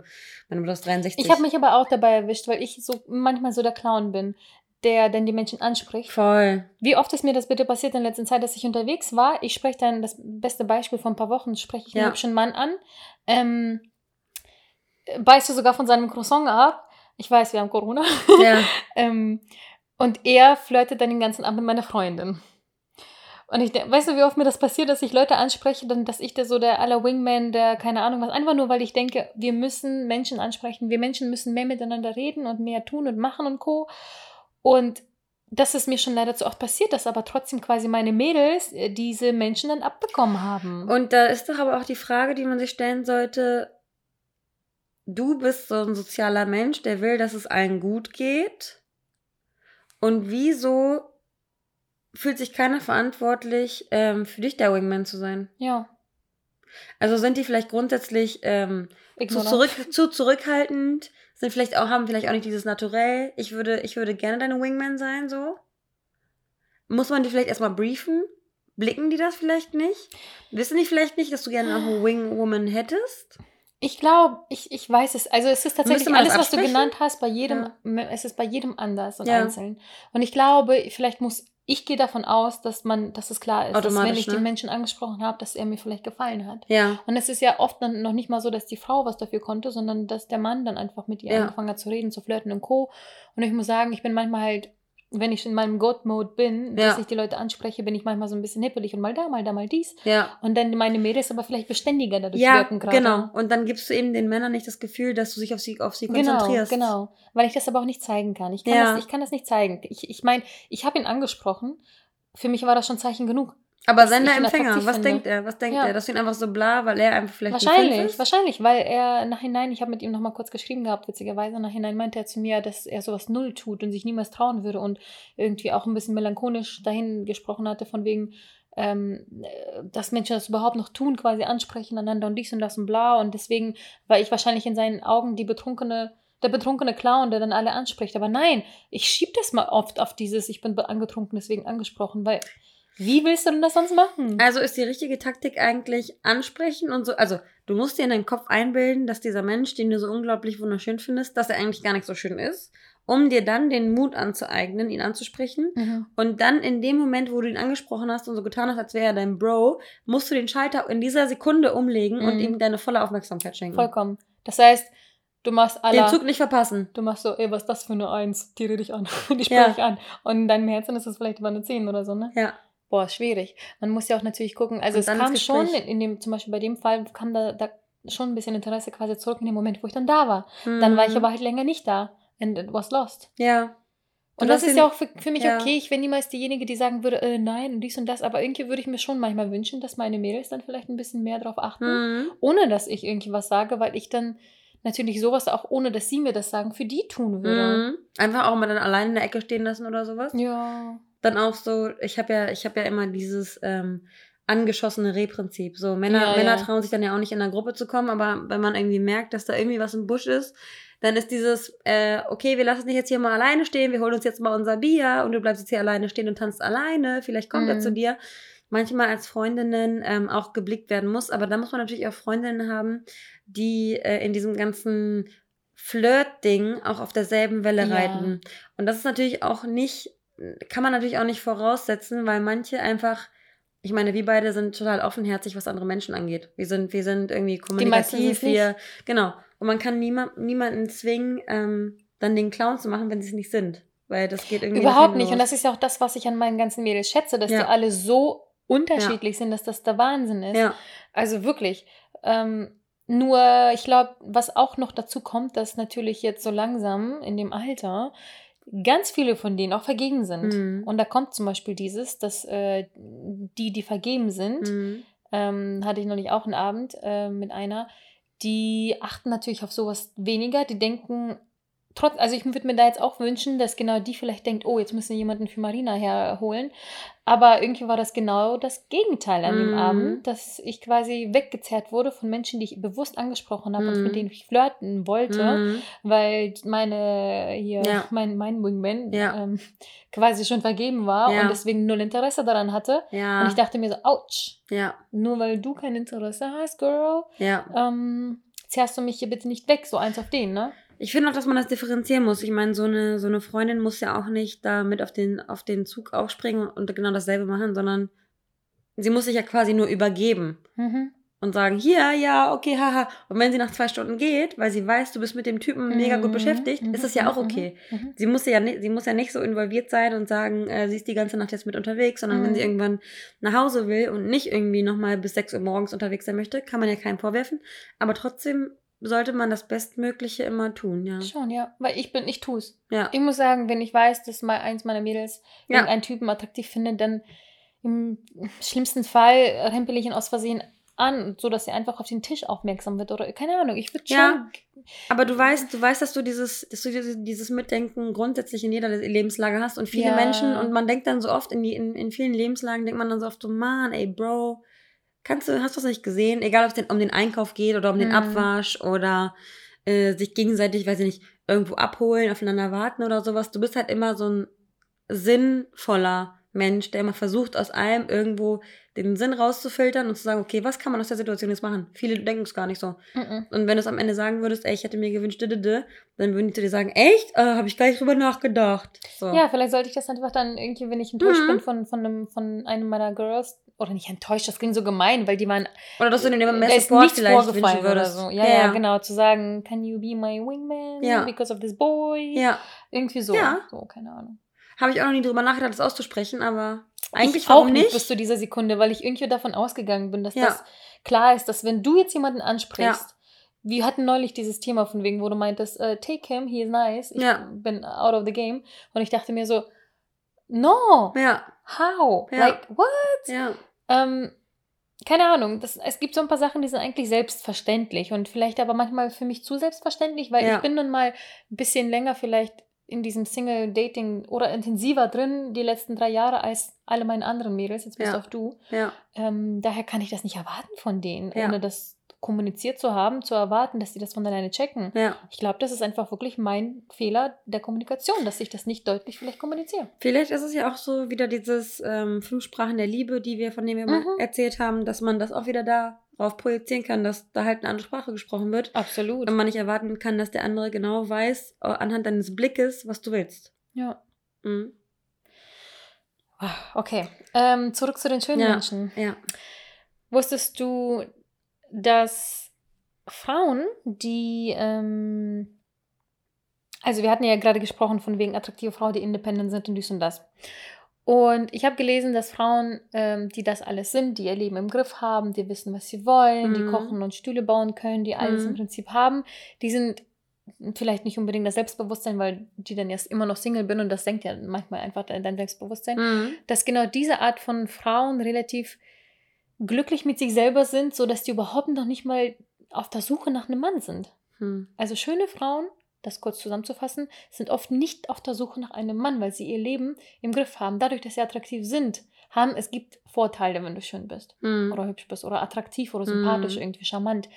Meine Mutter ist 63. Ich habe mich aber auch dabei erwischt, weil ich so manchmal so der Clown bin, der dann die Menschen anspricht. Voll. Wie oft ist mir das bitte passiert in letzter Zeit, dass ich unterwegs war? Ich spreche dann, das beste Beispiel vor ein paar Wochen, spreche ich einen Ja. hübschen Mann an, ähm, beißt du sogar von seinem Croissant ab. Ich weiß, wir haben Corona. Ja. (laughs) ähm, und er flirtet dann den ganzen Abend mit meiner Freundin. Und ich weißt du, wie oft mir das passiert, dass ich Leute anspreche, dann, dass ich der so der aller Wingman, der keine Ahnung was, einfach nur, weil ich denke, wir müssen Menschen ansprechen, wir Menschen müssen mehr miteinander reden und mehr tun und machen und co. Und das ist mir schon leider zu oft passiert, dass aber trotzdem quasi meine Mädels äh, diese Menschen dann abbekommen haben. Und da ist doch aber auch die Frage, die man sich stellen sollte. Du bist so ein sozialer Mensch, der will, dass es allen gut geht. Und wieso fühlt sich keiner verantwortlich, ähm, für dich der Wingman zu sein? ja, Also sind die vielleicht grundsätzlich ähm, zu, zurück, zu zurückhaltend, sind vielleicht auch, haben vielleicht auch nicht dieses Naturell. Ich würde, ich würde gerne deine Wingman sein, so. Muss man die vielleicht erstmal briefen? Blicken die das vielleicht nicht? Wissen die vielleicht nicht, dass du gerne eine Wingwoman hättest? Ich glaube, ich, ich weiß es. Also es ist tatsächlich alles, was du genannt hast, bei jedem, es ist bei jedem anders und Ja. einzeln. Und ich glaube, vielleicht muss, ich gehe davon aus, dass man, dass es klar ist, dass wenn ich ne? den Menschen angesprochen habe, dass er mir vielleicht gefallen hat. Ja. Und es ist ja oft dann noch nicht mal so, dass die Frau was dafür konnte, sondern dass der Mann dann einfach mit ihr Ja. angefangen hat zu reden, zu flirten und Co. Und ich muss sagen, ich bin manchmal halt, wenn ich in meinem God-Mode bin, Ja. dass ich die Leute anspreche, bin ich manchmal so ein bisschen hippelig und mal da, mal da, mal dies. Ja. Und dann meine Mädels aber vielleicht beständiger dadurch Ja, wirken gerade. genau. Und dann gibst du eben den Männern nicht das Gefühl, dass du dich auf sie, auf sie Genau, konzentrierst. genau. Weil ich das aber auch nicht zeigen kann. Ich kann, Ja. das, ich kann das nicht zeigen. Ich, ich meine, ich habe ihn angesprochen. Für mich war das schon Zeichen genug. Aber Sender-Empfänger, was finde. denkt er? Was denkt Ja. er? Dass du ihn einfach so bla, weil er einfach vielleicht wahrscheinlich, ist? wahrscheinlich, weil er nachhinein, ich habe mit ihm nochmal kurz geschrieben gehabt, witzigerweise, nachhinein meinte er zu mir, dass er sowas null tut und sich niemals trauen würde und irgendwie auch ein bisschen melancholisch dahin gesprochen hatte, von wegen, ähm, äh, dass Menschen das überhaupt noch tun, quasi ansprechen einander und dies und das und bla. Und deswegen war ich wahrscheinlich in seinen Augen die betrunkene, der betrunkene Clown, der dann alle anspricht. Aber nein, ich schieb das mal oft auf dieses, ich bin angetrunken, deswegen angesprochen, weil wie willst du denn das sonst machen? Also ist die richtige Taktik eigentlich ansprechen und so. Also, du musst dir in deinen Kopf einbilden, dass dieser Mensch, den du so unglaublich wunderschön findest, dass er eigentlich gar nicht so schön ist, um dir dann den Mut anzueignen, ihn anzusprechen. Mhm. Und dann in dem Moment, wo du ihn angesprochen hast und so getan hast, als wäre er dein Bro, musst du den Schalter in dieser Sekunde umlegen und Mhm. ihm deine volle Aufmerksamkeit schenken. Vollkommen. Das heißt, du machst alle. Den Zug nicht verpassen. Du machst so, ey, was ist das für eine Eins? (laughs) Die rede ich an. Die spreche Ja. ich an. Und in deinem Herzen ist es vielleicht über eine Zehn oder so, ne? Ja. Boah, schwierig. Man muss ja auch natürlich gucken. Also Und es kam schon, in dem, zum Beispiel bei dem Fall kam da, da schon ein bisschen Interesse quasi zurück in dem Moment, wo ich dann da war. Dann war ich Mhm. aber halt länger nicht da. And it was lost. Ja. Und Du das ist ja auch für, für mich ja. okay. Ich bin niemals diejenige, die sagen würde, äh, nein und dies und das. Aber irgendwie würde ich mir schon manchmal wünschen, dass meine Mädels dann vielleicht ein bisschen mehr drauf achten. Mhm. Ohne dass ich irgendwie was sage, weil ich dann natürlich sowas auch, ohne dass sie mir das sagen, für die tun würde. Mhm. Einfach auch mal dann allein in der Ecke stehen lassen oder sowas. Ja. Dann auch so, ich habe ja, ich habe ja immer dieses ähm, angeschossene Rehprinzip. So Männer, Ja, Männer ja. trauen sich dann ja auch nicht in einer Gruppe zu kommen, aber wenn man irgendwie merkt, dass da irgendwie was im Busch ist, dann ist dieses, äh, okay, wir lassen dich jetzt hier mal alleine stehen, wir holen uns jetzt mal unser Bier und du bleibst jetzt hier alleine stehen und tanzt alleine, vielleicht kommt er Mhm. zu dir. Manchmal als Freundinnen ähm, auch geblickt werden muss, aber da muss man natürlich auch Freundinnen haben, die äh, in diesem ganzen Flirt-Ding auch auf derselben Welle Ja. reiten. Und das ist natürlich auch nicht, kann man natürlich auch nicht voraussetzen, weil manche einfach, ich meine, wir beide sind total offenherzig, was andere Menschen angeht. Wir sind, wir sind irgendwie kommunikativ, wir, genau. Und man kann niemand, niemanden zwingen, ähm, dann den Clown zu machen, wenn sie es nicht sind. Weil das geht irgendwie. Überhaupt nicht. Und los. das ist ja auch das, was ich an meinen ganzen Mädels schätze, dass Ja. die alle so unterschiedlich sind, dass das der Wahnsinn ist. Ja, Also wirklich. Ähm, nur, ich glaube, was auch noch dazu kommt, dass natürlich jetzt so langsam in dem Alter ganz viele von denen auch vergeben sind. Mhm. Und da kommt zum Beispiel dieses, dass äh, die, die vergeben sind, Mhm. ähm, hatte ich noch nicht auch einen Abend äh, mit einer, die achten natürlich auf sowas weniger. Die denken, trotz, also ich würde mir da jetzt auch wünschen, dass genau die vielleicht denkt, oh, jetzt müssen wir jemanden für Marina herholen. Aber irgendwie war das genau das Gegenteil an dem mm. Abend, dass ich quasi weggezerrt wurde von Menschen, die ich bewusst angesprochen habe mm. und mit mhm. denen ich flirten wollte, mm. weil meine hier, ja. mein, mein Wingman ja. ähm, quasi schon vergeben war ja. und deswegen null Interesse daran hatte. Und ich dachte mir so, ouch. Nur weil du kein Interesse hast, Girl, ähm, zerrst du mich hier bitte nicht weg, so eins auf den, ne? Ich finde auch, dass man das differenzieren muss. Ich meine, so eine, so eine Freundin muss ja auch nicht da mit auf den, auf den Zug aufspringen und genau dasselbe machen, sondern sie muss sich ja quasi nur übergeben mhm. und sagen, hier, ja, okay, haha. Und wenn sie nach zwei Stunden geht, weil sie weiß, du bist mit dem Typen mega gut mhm. beschäftigt, mhm. ist es ja auch mhm. okay. Mhm. Sie, muss ja, sie muss ja nicht so involviert sein und sagen, äh, sie ist die ganze Nacht jetzt mit unterwegs, sondern wenn sie mhm. irgendwann nach Hause will und nicht irgendwie nochmal bis sechs Uhr morgens unterwegs sein möchte, kann man ja keinen vorwerfen. Aber trotzdem sollte man das Bestmögliche immer tun, ja. Schon, ja. Weil ich bin, ich tue es. Ja. Ich muss sagen, wenn ich weiß, dass mal eins meiner Mädels ja. irgendeinen Typen attraktiv findet, dann im schlimmsten Fall rempel ich ihn aus Versehen an, so dass er einfach auf den Tisch aufmerksam wird oder keine Ahnung. Ich würde schon. Ja, aber du weißt, du weißt, dass du dieses, dass du dieses, dieses Mitdenken grundsätzlich in jeder Lebenslage hast und viele ja. Menschen und man denkt dann so oft in die in, in vielen Lebenslagen denkt man dann so oft so, man, ey, Bro, Kannst du, hast du das nicht gesehen? Egal, ob es um den Einkauf geht oder um den mhm. Abwasch oder äh, sich gegenseitig, weiß ich nicht, irgendwo abholen, aufeinander warten oder sowas. Du bist halt immer so ein sinnvoller Mensch, der immer versucht, aus allem irgendwo den Sinn rauszufiltern und zu sagen, okay, was kann man aus der Situation jetzt machen? Viele denken es gar nicht so. Mhm. Und wenn du es am Ende sagen würdest, ey, ich hätte mir gewünscht, dann würden die dir sagen, echt? Äh, Habe ich gar nicht drüber nachgedacht. So. Ja, vielleicht sollte ich das einfach dann irgendwie, wenn ich enttäuscht mhm. bin von, von, einem, von einem meiner Girls, oder nicht enttäuscht, das klingt so gemein, weil die waren. Oder dass du denen immer mehr Support vielleicht wünschen würdest. So. Ja, ja, ja, genau, zu sagen, can you be my wingman ja. because of this boy? Ja. Irgendwie so. Ja. So, keine Ahnung. Habe ich auch noch nie drüber nachgedacht, das auszusprechen, aber eigentlich ich auch nicht. bis zu dieser Sekunde, weil ich irgendwie davon ausgegangen bin, dass ja. das klar ist, dass wenn du jetzt jemanden ansprichst, wir hatten neulich dieses Thema von wegen, wo du meintest, uh, take him, he is nice. Ich bin out of the game. Und ich dachte mir so, no. Ja. How? Like, what? Ja. Ähm, keine Ahnung, das, es gibt so ein paar Sachen, die sind eigentlich selbstverständlich und vielleicht aber manchmal für mich zu selbstverständlich, weil ja. ich bin nun mal ein bisschen länger vielleicht in diesem Single-Dating oder intensiver drin die letzten drei Jahre als alle meine anderen Mädels, jetzt bist ja. auch du. Ja. Ähm, daher kann ich das nicht erwarten von denen, ja. ohne das kommuniziert zu haben, zu erwarten, dass sie das von alleine checken. Ja. Ich glaube, das ist einfach wirklich mein Fehler der Kommunikation, dass ich das nicht deutlich vielleicht kommuniziere. Vielleicht ist es ja auch so wieder dieses ähm, Fünf Sprachen der Liebe, die wir, von denen wir mhm. mal erzählt haben, dass man das auch wieder darauf projizieren kann, dass da halt eine andere Sprache gesprochen wird. Absolut. Und man nicht erwarten kann, dass der andere genau weiß, äh, anhand deines Blickes, was du willst. Ja. Mhm. Ah, okay. Ähm, zurück zu den schönen ja. Menschen. Ja. Wusstest du, dass Frauen, die, ähm, also wir hatten ja gerade gesprochen von wegen attraktive Frauen, die independent sind und dies und das. Und ich habe gelesen, dass Frauen, ähm, die das alles sind, die ihr Leben im Griff haben, die wissen, was sie wollen, mhm. die kochen und Stühle bauen können, die alles mhm. im Prinzip haben, die sind vielleicht nicht unbedingt das Selbstbewusstsein, weil die dann erst immer noch Single bin und das senkt ja manchmal einfach dein, dein Selbstbewusstsein, mhm. dass genau diese Art von Frauen relativ glücklich mit sich selber sind, sodass die überhaupt noch nicht mal auf der Suche nach einem Mann sind. Hm. Also schöne Frauen, das kurz zusammenzufassen, sind oft nicht auf der Suche nach einem Mann, weil sie ihr Leben im Griff haben. Dadurch, dass sie attraktiv sind, haben, es gibt Vorteile, wenn du schön bist mm. oder hübsch bist oder attraktiv oder sympathisch, mm. irgendwie charmant.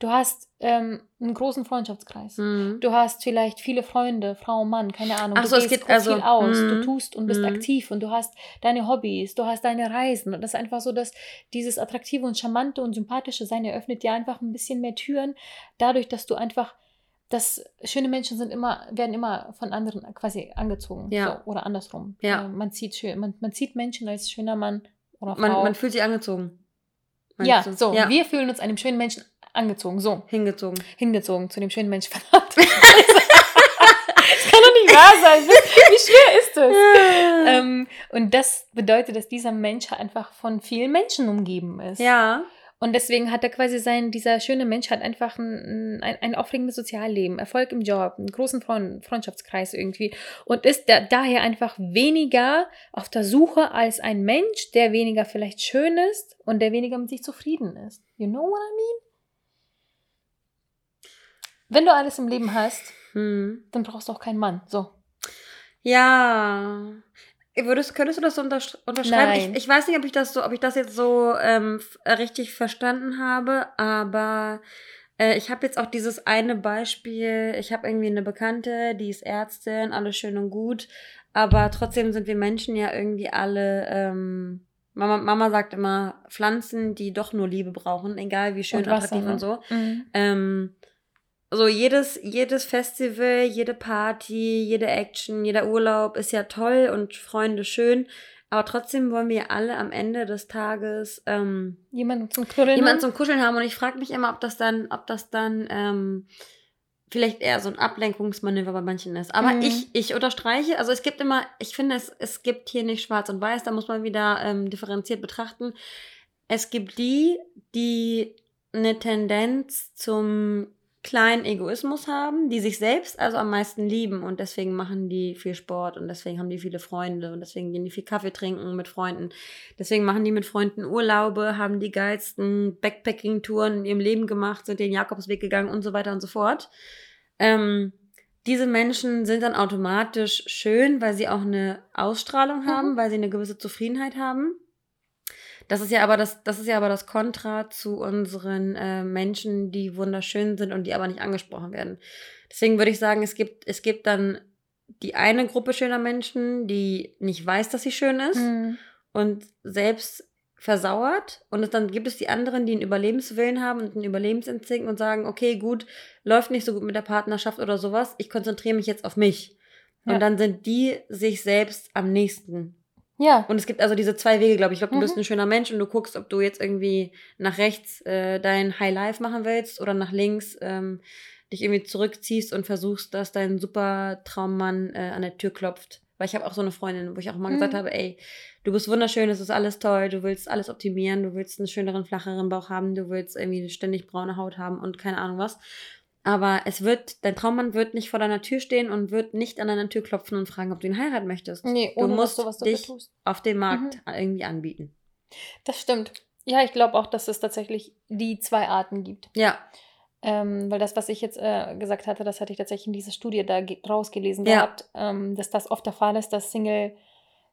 Du hast ähm, einen großen Freundschaftskreis. Mm. Du hast vielleicht viele Freunde, Frau, Mann, keine Ahnung. Ach du so, gehst es geht also, viel aus, du tust und bist aktiv und du hast deine Hobbys, du hast deine Reisen. Und das ist einfach so, dass dieses attraktive und charmante und sympathische Sein eröffnet dir einfach ein bisschen mehr Türen, dadurch, dass du einfach dass schöne Menschen sind immer, werden immer von anderen quasi angezogen. Ja. So, oder andersrum. Ja. Man zieht schön, man, man zieht Menschen als schöner Mann oder Frau. Man, man fühlt sich angezogen. Ja, du? so. Ja. Wir fühlen uns einem schönen Menschen angezogen. So. Hingezogen. Hingezogen zu dem schönen Menschen. (laughs) das kann doch nicht wahr sein. Wie schwer ist das? ähm, und das bedeutet, dass dieser Mensch einfach von vielen Menschen umgeben ist. Ja. Und deswegen hat er quasi sein, dieser schöne Mensch hat einfach ein, ein, ein aufregendes Sozialleben, Erfolg im Job, einen großen Freund, Freundschaftskreis irgendwie und ist da, daher einfach weniger auf der Suche als ein Mensch, der weniger vielleicht schön ist und der weniger mit sich zufrieden ist. You know what I mean? Wenn du alles im Leben hast, hm. dann brauchst du auch keinen Mann. So. Ja. Würdest, könntest du das so unterschreiben? Ich, ich, weiß nicht, ob ich das so, ob ich das jetzt so ähm, richtig verstanden habe, aber äh, ich habe jetzt auch dieses eine Beispiel. Ich habe irgendwie eine Bekannte, die ist Ärztin, alles schön und gut, aber trotzdem sind wir Menschen ja irgendwie alle. Ähm, Mama, Mama sagt immer Pflanzen, die doch nur Liebe brauchen, egal wie schön, und attraktiv ne? und so. Mhm. Ähm, so jedes, jedes Festival, jede Party, jede Action, jeder Urlaub ist ja toll und Freunde schön. Aber trotzdem wollen wir alle am Ende des Tages ähm, jemanden zum Kuscheln jemanden zum Kuscheln haben. Und ich frage mich immer, ob das dann, ob das dann ähm, vielleicht eher so ein Ablenkungsmanöver bei manchen ist. Aber mhm. ich, ich unterstreiche, also es gibt immer, ich finde, es, es gibt hier nicht schwarz und weiß, da muss man wieder ähm, differenziert betrachten. Es gibt die, die eine Tendenz zum kleinen Egoismus haben, die sich selbst also am meisten lieben und deswegen machen die viel Sport und deswegen haben die viele Freunde und deswegen gehen die viel Kaffee trinken mit Freunden. Deswegen machen die mit Freunden Urlaube, haben die geilsten Backpacking-Touren in ihrem Leben gemacht, sind den Jakobsweg gegangen und so weiter und so fort. Ähm, diese Menschen sind dann automatisch schön, weil sie auch eine Ausstrahlung haben, mhm. weil sie eine gewisse Zufriedenheit haben. Das ist ja aber das, das ist ja aber das Kontra zu unseren äh, Menschen, die wunderschön sind und die aber nicht angesprochen werden. Deswegen würde ich sagen, es gibt, es gibt dann die eine Gruppe schöner Menschen, die nicht weiß, dass sie schön ist mhm. und selbst versauert. Und dann gibt es die anderen, die einen Überlebenswillen haben und einen Überlebensinstinkt und sagen, okay, gut, läuft nicht so gut mit der Partnerschaft oder sowas, ich konzentriere mich jetzt auf mich. Ja. Und dann sind die sich selbst am nächsten. Ja. Und es gibt also diese zwei Wege, glaube ich. Ich glaube, du mhm. bist ein schöner Mensch und du guckst, ob du jetzt irgendwie nach rechts äh, dein High Life machen willst oder nach links ähm, dich irgendwie zurückziehst und versuchst, dass dein super Traummann äh, an der Tür klopft. Weil ich habe auch so eine Freundin, wo ich auch immer mhm. gesagt habe, ey, du bist wunderschön, es ist alles toll, du willst alles optimieren, du willst einen schöneren, flacheren Bauch haben, du willst irgendwie ständig braune Haut haben und keine Ahnung was. Aber es wird, dein Traummann wird nicht vor deiner Tür stehen und wird nicht an deiner Tür klopfen und fragen, ob du ihn heiraten möchtest. Nee, ohne, du musst du was dich tust. auf dem Markt mhm. irgendwie anbieten. Das stimmt. Ja, ich glaube auch, dass es tatsächlich die zwei Arten gibt. Ja. Ähm, weil das, was ich jetzt äh, gesagt hatte, das hatte ich tatsächlich in dieser Studie da rausgelesen ja. gehabt, ähm, dass das oft der Fall ist, dass Single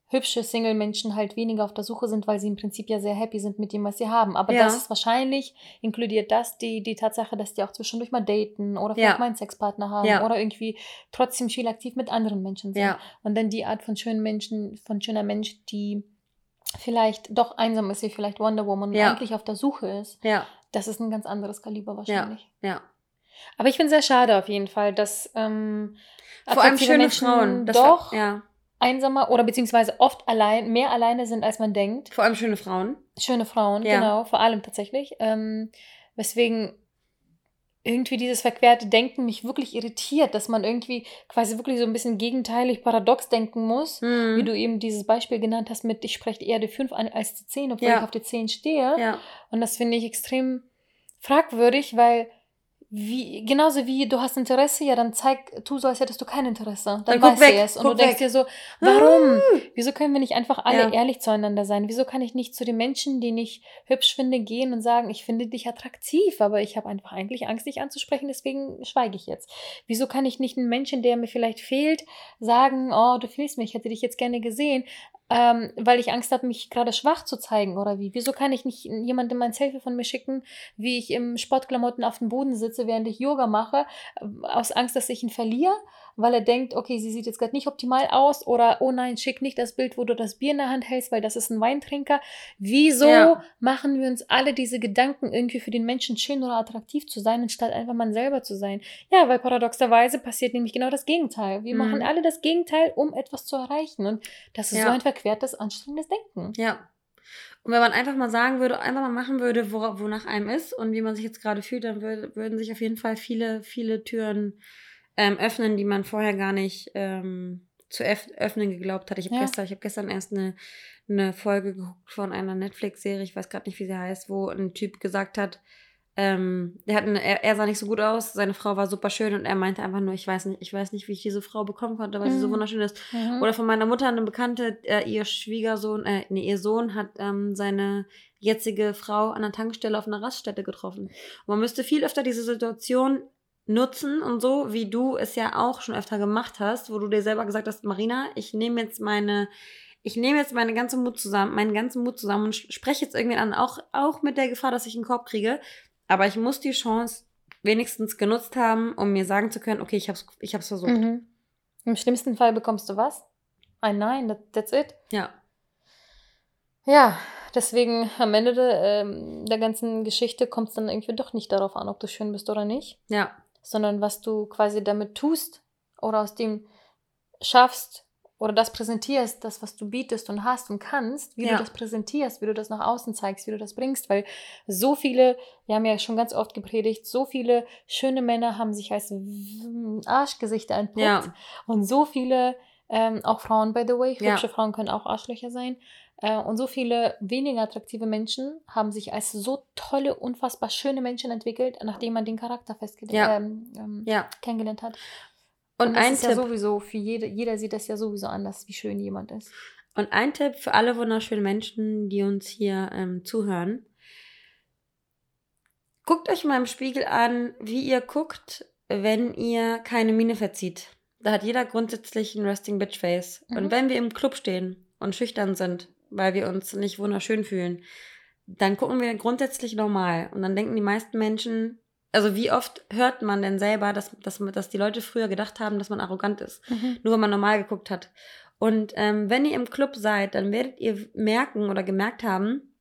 hübsche Single-Menschen halt weniger auf der Suche sind, weil sie im Prinzip ja sehr happy sind mit dem, was sie haben. Aber ja. das ist wahrscheinlich, inkludiert das die, die Tatsache, dass die auch zwischendurch mal daten oder vielleicht ja. mal einen Sexpartner haben ja. oder irgendwie trotzdem viel aktiv mit anderen Menschen sind. Und dann die Art von schönen Menschen, von schöner Mensch, die vielleicht doch einsam ist, wie vielleicht Wonder Woman eigentlich auf der Suche ist. Ja. Das ist ein ganz anderes Kaliber wahrscheinlich. Ja. Aber ich finde es sehr schade auf jeden Fall, dass ähm, vor allem schöne Menschen Frauen das doch ja einsamer oder beziehungsweise oft allein, mehr alleine sind, als man denkt. Vor allem schöne Frauen. Schöne Frauen, ja. genau, vor allem tatsächlich. Ähm, weswegen irgendwie dieses verquerte Denken mich wirklich irritiert, dass man irgendwie quasi wirklich so ein bisschen gegenteilig paradox denken muss, mhm. wie du eben dieses Beispiel genannt hast mit, ich spreche eher die 5 an als die 10, obwohl ja. ich auf die 10 stehe. Ja. Und das finde ich extrem fragwürdig, weil wie, genauso wie du hast Interesse, ja, dann zeig, tu so, als hättest du kein Interesse. Dann, dann weiß weg, es. Und du denkst weg. dir so, warum? Ah. Wieso können wir nicht einfach alle ja. ehrlich zueinander sein? Wieso kann ich nicht zu den Menschen, die ich hübsch finde, gehen und sagen, ich finde dich attraktiv, aber ich habe einfach eigentlich Angst, dich anzusprechen, deswegen schweige ich jetzt. Wieso kann ich nicht einen Menschen, der mir vielleicht fehlt, sagen, oh, du fehlst mir, ich hätte dich jetzt gerne gesehen, ähm, weil ich Angst habe, mich gerade schwach zu zeigen oder wie? Wieso kann ich nicht jemandem ein Selfie von mir schicken, wie ich im Sportklamotten auf dem Boden sitze, während ich Yoga mache, aus Angst, dass ich ihn verliere? Weil er denkt, okay, sie sieht jetzt gerade nicht optimal aus oder oh nein, schick nicht das Bild, wo du das Bier in der Hand hältst, weil das ist ein Weintrinker. Wieso ja. machen wir uns alle diese Gedanken, irgendwie für den Menschen schön oder attraktiv zu sein, anstatt einfach man selber zu sein? Ja, weil paradoxerweise passiert nämlich genau das Gegenteil. Wir mhm. machen alle das Gegenteil, um etwas zu erreichen. Und das ist ja. so ein verquertes, anstrengendes Denken. Ja. Und wenn man einfach mal sagen würde, einfach mal machen würde, wo, wonach einem ist und wie man sich jetzt gerade fühlt, dann würde, würden sich auf jeden Fall viele, viele Türen ähm, öffnen, die man vorher gar nicht ähm, zu öffnen geglaubt hat. Ich habe ja. gestern, ich hab gestern erst eine, eine Folge geguckt von einer Netflix-Serie, ich weiß gerade nicht, wie sie heißt, wo ein Typ gesagt hat, ähm, er, hat eine, er, er, sah nicht so gut aus, seine Frau war super schön und er meinte einfach nur, ich weiß nicht, ich weiß nicht, wie ich diese Frau bekommen konnte, weil mhm. sie so mhm. wunderschön ist. Mhm. Oder von meiner Mutter eine Bekannte, äh, ihr Schwiegersohn, äh, nee, ihr Sohn hat ähm, seine jetzige Frau an der Tankstelle auf einer Raststätte getroffen. Und man müsste viel öfter diese Situation nutzen und so, wie du es ja auch schon öfter gemacht hast, wo du dir selber gesagt hast, Marina, ich nehme jetzt meine ich nehme jetzt meine ganze Mut zusammen, meinen ganzen Mut zusammen und spreche jetzt irgendwie an, auch, auch mit der Gefahr, dass ich einen Korb kriege. Aber ich muss die Chance wenigstens genutzt haben, um mir sagen zu können, okay, ich habe es ich hab's versucht. Mhm. Im schlimmsten Fall bekommst du was? Ein Nein, that, that's it. Ja. Ja, deswegen am Ende de, ähm, der ganzen Geschichte kommt es dann irgendwie doch nicht darauf an, ob du schön bist oder nicht. Ja. Sondern was du quasi damit tust oder aus dem schaffst, oder das präsentierst, das, was du bietest und hast und kannst, wie ja. du das präsentierst, wie du das nach außen zeigst, wie du das bringst, weil so viele, wir haben ja schon ganz oft gepredigt, so viele schöne Männer haben sich als Arschgesichter entpuppt ja. und so viele, ähm, auch Frauen, by the way, hübsche ja. Frauen können auch Arschlöcher sein, und so viele weniger attraktive Menschen haben sich als so tolle, unfassbar schöne Menschen entwickelt, nachdem man den Charakter festgelegt ja. ähm, ähm, ja. kennengelernt hat. Und, und ein ist Tipp, ja sowieso, für jede, jeder sieht das ja sowieso anders, wie schön jemand ist. Und ein Tipp für alle wunderschönen Menschen, die uns hier ähm, zuhören. Guckt euch mal im Spiegel an, wie ihr guckt, wenn ihr keine Miene verzieht. Da hat jeder grundsätzlich ein Resting Bitch Face. Mhm. Und wenn wir im Club stehen und schüchtern sind, weil wir uns nicht wunderschön fühlen, dann gucken wir grundsätzlich normal. Und dann denken die meisten Menschen, also wie oft hört man denn selber, dass, dass, dass die Leute früher gedacht haben, dass man arrogant ist, mhm. nur wenn man normal geguckt hat. Und ähm, wenn ihr im Club seid, dann werdet ihr merken oder gemerkt haben,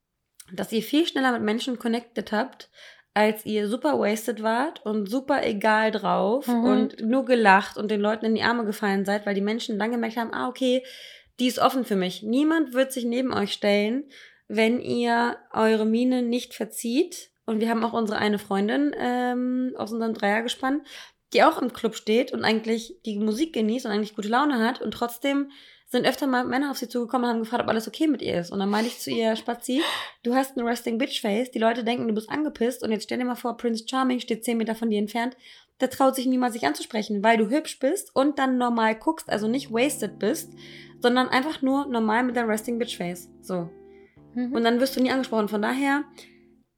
dass ihr viel schneller mit Menschen connected habt, als ihr super wasted wart und super egal drauf mhm. und nur gelacht und den Leuten in die Arme gefallen seid, weil die Menschen dann gemerkt haben, ah, okay, die ist offen für mich. Niemand wird sich neben euch stellen, wenn ihr eure Miene nicht verzieht und wir haben auch unsere eine Freundin ähm, aus unserem Dreiergespann, die auch im Club steht und eigentlich die Musik genießt und eigentlich gute Laune hat. Und trotzdem sind öfter mal Männer auf sie zugekommen und haben gefragt, ob alles okay mit ihr ist. Und dann meinte ich zu ihr, Spazi, du hast ein Resting Bitch Face. Die Leute denken, du bist angepisst. Und jetzt stell dir mal vor, Prince Charming steht 10 Meter von dir entfernt. Der traut sich niemals, sich anzusprechen, weil du hübsch bist und dann normal guckst, also nicht wasted bist, sondern einfach nur normal mit deinem Resting Bitch Face. So. Mhm. Und dann wirst du nie angesprochen. Von daher,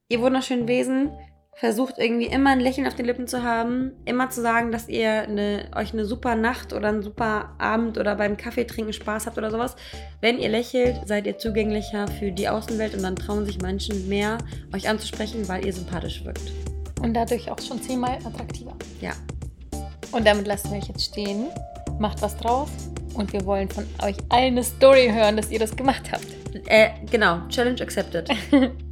ihr wunderschönen Wesen, versucht irgendwie immer ein Lächeln auf den Lippen zu haben, immer zu sagen, dass ihr eine, euch eine super Nacht oder einen super Abend oder beim Kaffee trinken Spaß habt oder sowas. Wenn ihr lächelt, seid ihr zugänglicher für die Außenwelt und dann trauen sich Menschen mehr, euch anzusprechen, weil ihr sympathisch wirkt. Und dadurch auch schon zehnmal attraktiver. Ja. Und damit lassen wir euch jetzt stehen. Macht was draus und wir wollen von euch allen eine Story hören, dass ihr das gemacht habt. Äh, genau. Challenge accepted. (laughs)